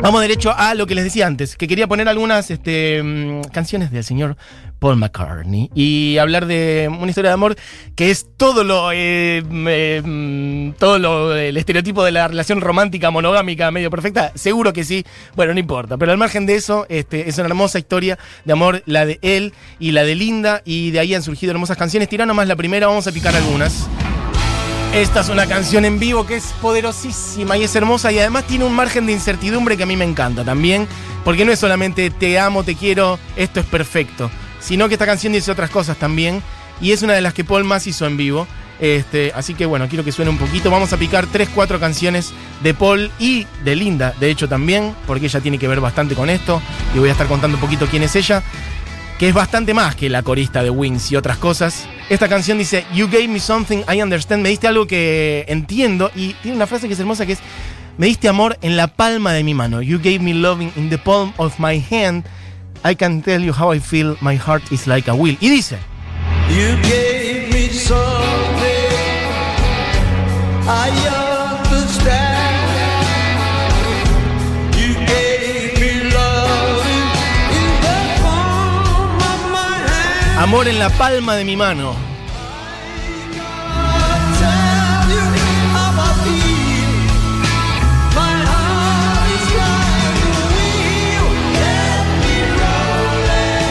Vamos derecho a lo que les decía antes, que quería poner algunas este, mm, canciones del señor Paul McCartney y hablar de una historia de amor que es todo lo eh, eh, mm, todo lo el estereotipo de la relación romántica monogámica medio perfecta, seguro que sí, bueno, no importa, pero al margen de eso, este, es una hermosa historia de amor, la de él y la de Linda, y de ahí han surgido hermosas canciones. Tira nomás la primera, vamos a picar algunas. Esta es una canción en vivo que es poderosísima y es hermosa y además tiene un margen de incertidumbre que a mí me encanta también, porque no es solamente te amo, te quiero, esto es perfecto, sino que esta canción dice otras cosas también y es una de las que Paul más hizo en vivo. Este, así que bueno, quiero que suene un poquito. Vamos a picar 3, 4 canciones de Paul y de Linda, de hecho también, porque ella tiene que ver bastante con esto y voy a estar contando un poquito quién es ella que es bastante más que la corista de Wings y otras cosas. Esta canción dice, You gave me something I understand, me diste algo que entiendo, y tiene una frase que es hermosa que es, me diste amor en la palma de mi mano, You gave me loving in the palm of my hand, I can tell you how I feel, my heart is like a wheel. Y dice, You gave me something I. amor en la palma de mi mano.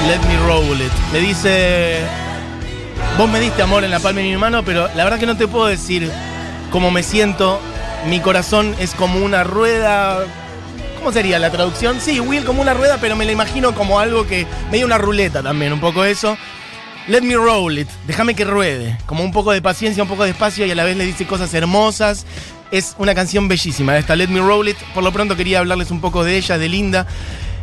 Let me roll it. Me dice, vos me diste amor en la palma de mi mano, pero la verdad que no te puedo decir cómo me siento. Mi corazón es como una rueda. ¿Cómo sería la traducción? Sí, Will como una rueda, pero me la imagino como algo que. medio una ruleta también, un poco eso. Let me roll it. Déjame que ruede. Como un poco de paciencia, un poco de espacio y a la vez le dice cosas hermosas. Es una canción bellísima esta, Let me roll it. Por lo pronto quería hablarles un poco de ella, de Linda.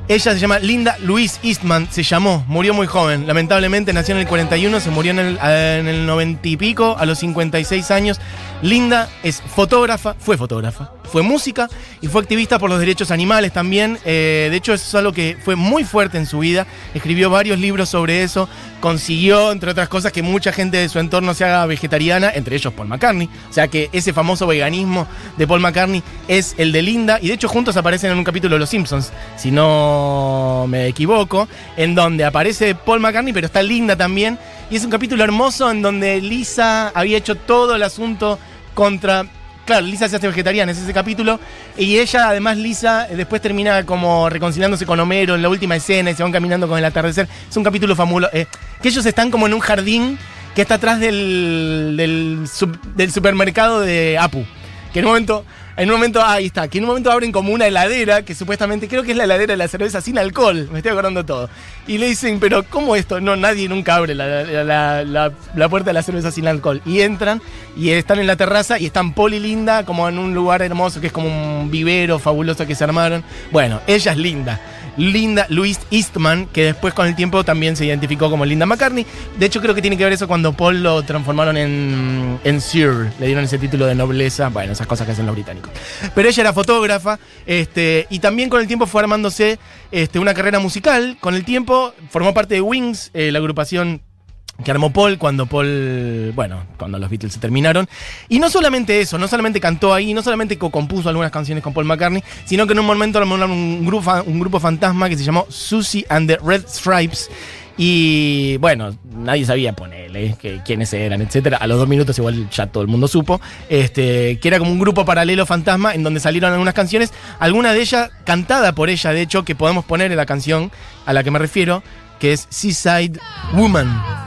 Ella se llama Linda Louise Eastman, se llamó, murió muy joven. Lamentablemente nació en el 41, se murió en el, en el 90 y pico, a los 56 años. Linda es fotógrafa, fue fotógrafa, fue música y fue activista por los derechos animales también. Eh, de hecho, eso es algo que fue muy fuerte en su vida. Escribió varios libros sobre eso. Consiguió, entre otras cosas, que mucha gente de su entorno se haga vegetariana, entre ellos Paul McCartney. O sea que ese famoso veganismo de Paul McCartney es el de Linda. Y de hecho, juntos aparecen en un capítulo de Los Simpsons, si no me equivoco, en donde aparece Paul McCartney, pero está Linda también. Y es un capítulo hermoso en donde Lisa había hecho todo el asunto contra. Claro, Lisa se hace vegetariana, es ese capítulo. Y ella, además, Lisa, eh, después termina como reconciliándose con Homero en la última escena y se van caminando con el atardecer. Es un capítulo fabuloso. eh, que ellos están como en un jardín que está atrás del, del, del supermercado de Apu. Que en un momento. En un momento, ahí está, que en un momento abren como una heladera, que supuestamente creo que es la heladera de la cerveza sin alcohol, me estoy acordando todo. Y le dicen, pero ¿cómo esto? No, nadie nunca abre la, la- la- la- puerta de la cerveza sin alcohol. Y entran y están en la terraza y están y Linda como en un lugar hermoso que es como un vivero fabuloso que se armaron. Bueno, ella es Linda. Linda Louise Eastman, que después con el tiempo también se identificó como Linda McCartney. De hecho, creo que tiene que ver eso cuando Paul lo transformaron en, en Sir, le dieron ese título de nobleza, bueno, esas cosas que hacen los británicos. Pero ella era fotógrafa este, y también con el tiempo fue armándose este, una carrera musical. Con el tiempo formó parte de Wings, eh, la agrupación que armó Paul cuando Paul, bueno, cuando los Beatles se terminaron. Y no solamente eso, no solamente cantó ahí, no solamente co- compuso algunas canciones con Paul McCartney, sino que en un momento armó un grupo, un grupo fantasma que se llamó Susie and the Red Stripes. Y bueno, nadie sabía ponerle que, quiénes eran, etcétera. A los dos minutos igual ya todo el mundo supo. Este, que era como un grupo paralelo fantasma en donde salieron algunas canciones. Alguna de ellas cantada por ella, de hecho, que podemos poner en la canción a la que me refiero, que es Seaside Woman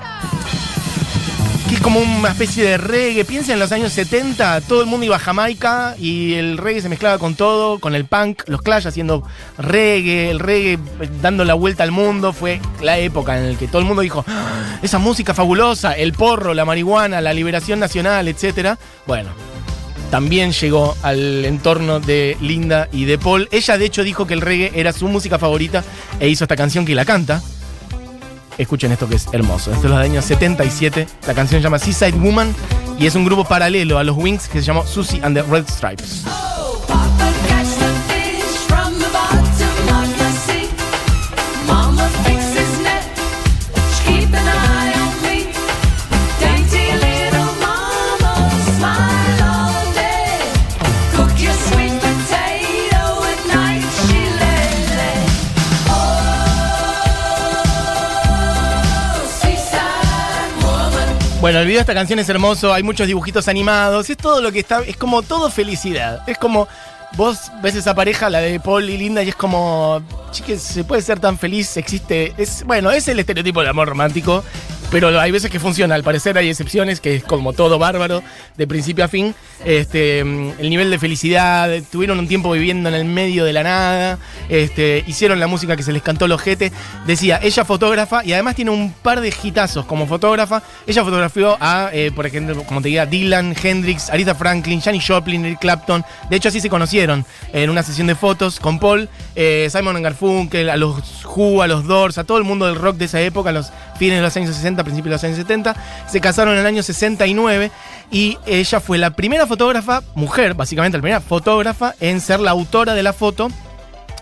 como una especie de reggae. Piensa en los años 70, todo el mundo iba a Jamaica y el reggae se mezclaba con todo, con el punk, los Clash haciendo reggae, el reggae eh, dando la vuelta al mundo. Fue la época en la que todo el mundo dijo, "Ah, esa música fabulosa, el porro, la marihuana, la liberación nacional, etc. Bueno. También llegó al entorno de Linda y de Paul. Ella, de hecho, dijo que el reggae era su música favorita e hizo esta canción que la canta. Escuchen esto que es hermoso. Esto es los años 77. La canción se llama Seaside Woman y es un grupo paralelo a los Wings que se llamó Susie and the Red Stripes. Bueno, el video de esta canción es hermoso, hay muchos dibujitos animados, es todo lo que está, es como todo felicidad. Es como vos ves esa pareja, la de Paul y Linda, y es como, chiques, se puede ser tan feliz, existe, bueno, es el estereotipo del amor romántico, pero hay veces que funciona, al parecer hay excepciones, que es como todo bárbaro, de principio a fin. Este, mm, el nivel de felicidad, tuvieron un tiempo viviendo en el medio de la nada, este, hicieron la música que se les cantó los jetes. Decía, ella fotógrafa y además tiene un par de hitazos como fotógrafa. Ella fotografió a, eh, por ejemplo, como te diga, Dylan, Hendrix, Aretha Franklin, Janis Joplin, Clapton. De hecho, así se conocieron en una sesión de fotos con Paul, eh, Simon Garfunkel, a los Who, a los Doors, a todo el mundo del rock de esa época, los fines de los años 60, principios de los años 70. Se casaron en el año 69 y ella fue la primera fotógrafa, mujer, básicamente la primera fotógrafa en ser la autora de la foto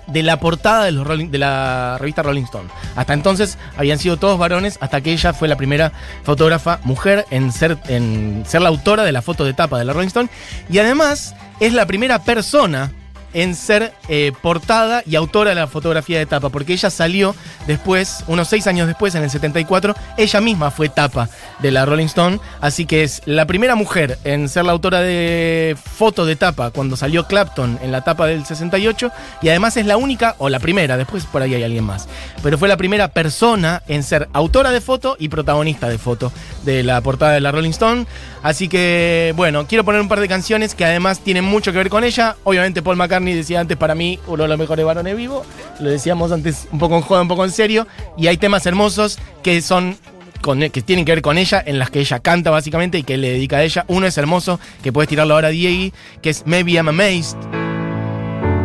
de la portada de, de la revista Rolling Stone. Hasta entonces habían sido todos varones, hasta que ella fue la primera fotógrafa mujer en ser, en ser la autora de la foto de tapa de la Rolling Stone. Y además es la primera persona en ser eh, portada y autora de la fotografía de tapa, porque ella salió después, unos seis años después, en el 74, ella misma fue tapa de la Rolling Stone, así que es la primera mujer en ser la autora de foto de tapa cuando salió Clapton en la tapa del 68, y además es la única, o la primera, después por ahí hay alguien más, pero fue la primera persona en ser autora de foto y protagonista de foto de la portada de la Rolling Stone, así que bueno, quiero poner un par de canciones que además tienen mucho que ver con ella, obviamente Paul McCartney decía antes para mí uno de los mejores varones vivos, lo decíamos antes un poco en joda, un poco en serio, y hay temas hermosos que son que tienen que ver con ella, en las que ella canta básicamente y que le dedica a ella. Uno es hermoso, que puedes tirarlo ahora a Diego, que es Maybe I'm Amazed,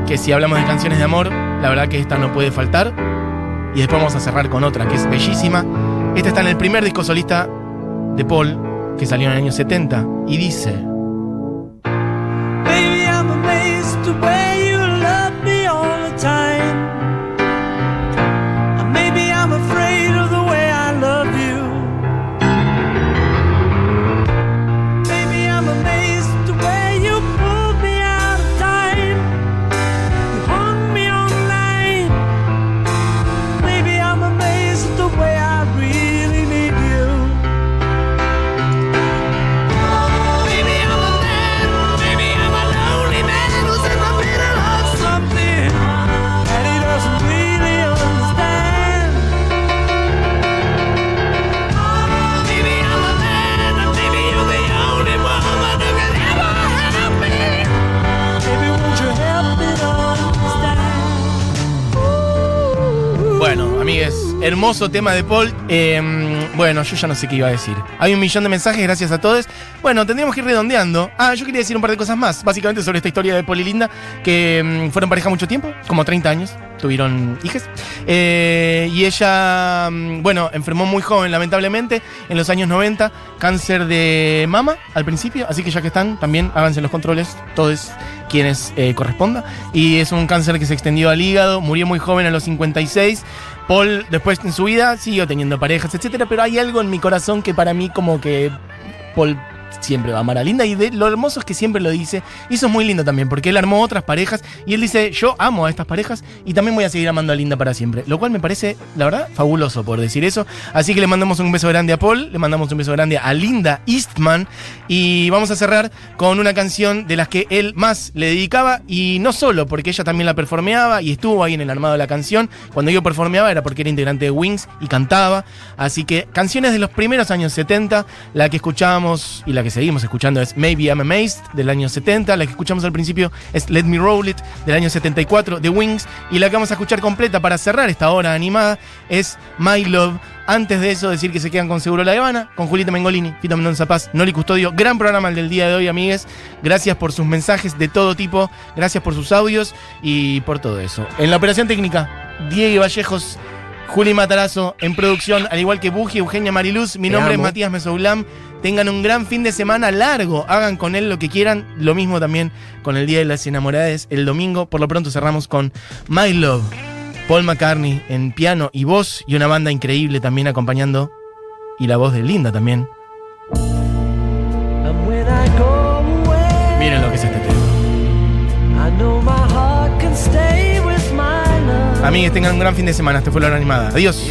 que si hablamos de canciones de amor, la verdad que esta no puede faltar. Y después vamos a cerrar con otra, que es bellísima. Esta está en el primer disco solista de Paul, que salió en el año 70, y dice... Baby, I'm amazed the hermoso tema de Paul. Eh, bueno, yo ya no sé qué iba a decir. Hay un millón de mensajes, gracias a todos. Bueno, tendríamos que ir redondeando. Ah, yo quería decir un par de cosas más, básicamente sobre esta historia de Paul y Linda, que mm, fueron pareja mucho tiempo, como 30 años, tuvieron hijas. Eh, y ella, mm, bueno, enfermó muy joven, lamentablemente, en los años 90, cáncer de mama al principio, así que ya que están, también háganse los controles, todos quienes eh, corresponda. Y es un cáncer que se extendió al hígado, murió muy joven a los 56. Paul después en su vida siguió teniendo parejas, etcétera, pero hay algo en mi corazón que para mí como que Paul siempre va a amar a Linda y de, lo hermoso es que siempre lo dice y eso es muy lindo también porque él armó otras parejas y él dice yo amo a estas parejas y también voy a seguir amando a Linda para siempre lo cual me parece la verdad fabuloso por decir eso. Así que le mandamos un beso grande a Paul le mandamos un beso grande a Linda Eastman y vamos a cerrar con una canción de las que él más le dedicaba y no solo porque ella también la performeaba y estuvo ahí en el armado de la canción. Cuando yo performeaba era porque era integrante de Wings y cantaba. Así que canciones de los primeros años 70 la que escuchábamos y la que seguimos escuchando es Maybe I'm Amazed del año 70 la que escuchamos al principio es Let Me Roll It del año 74 de Wings y la que vamos a escuchar completa para cerrar esta hora animada es My Love antes de eso, decir que se quedan con Seguro La Habana, con Julieta Mengolini, Fito Mendoza Paz, Noli Custodio. Gran programa el del día de hoy, amigues. Gracias por sus mensajes de todo tipo, gracias por sus audios y por todo eso. En la operación técnica, Diego Vallejos, Juli Matarazo, en producción, al igual que Buji, Eugenia Mariluz. Mi Te nombre es. Matías Mesoulam. Tengan un gran fin de semana largo. Hagan con él lo que quieran. Lo mismo también con el Día de las Enamoradas el domingo. Por lo pronto cerramos con My Love. Paul McCartney en piano y voz y una banda increíble también acompañando. Y la voz de Linda también. And when I go away, Miren lo que es este tema. I know my heart can stay with my love. Amigues, tengan un gran fin de semana. Este fue la hora animada. Adiós.